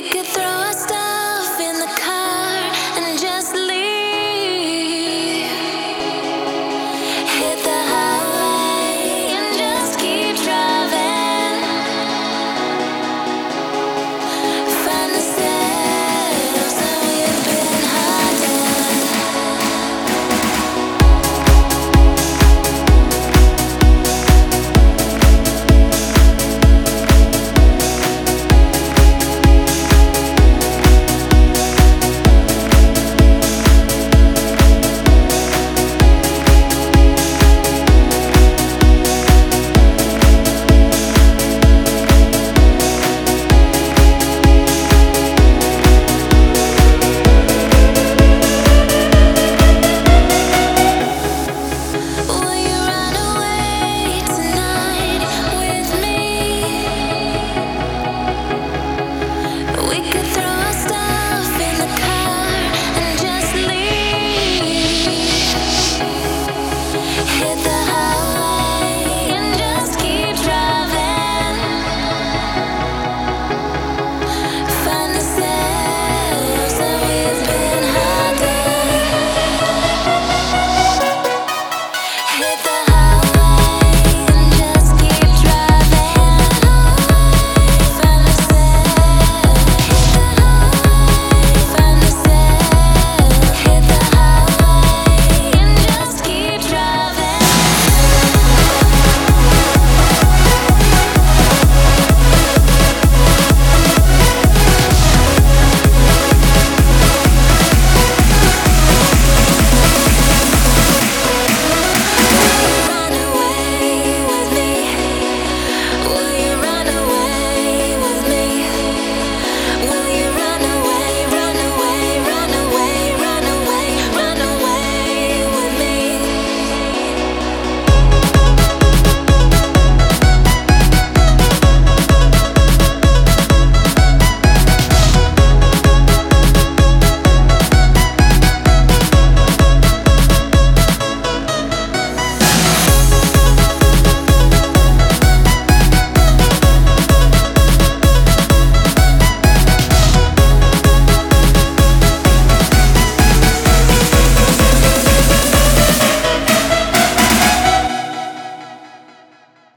We could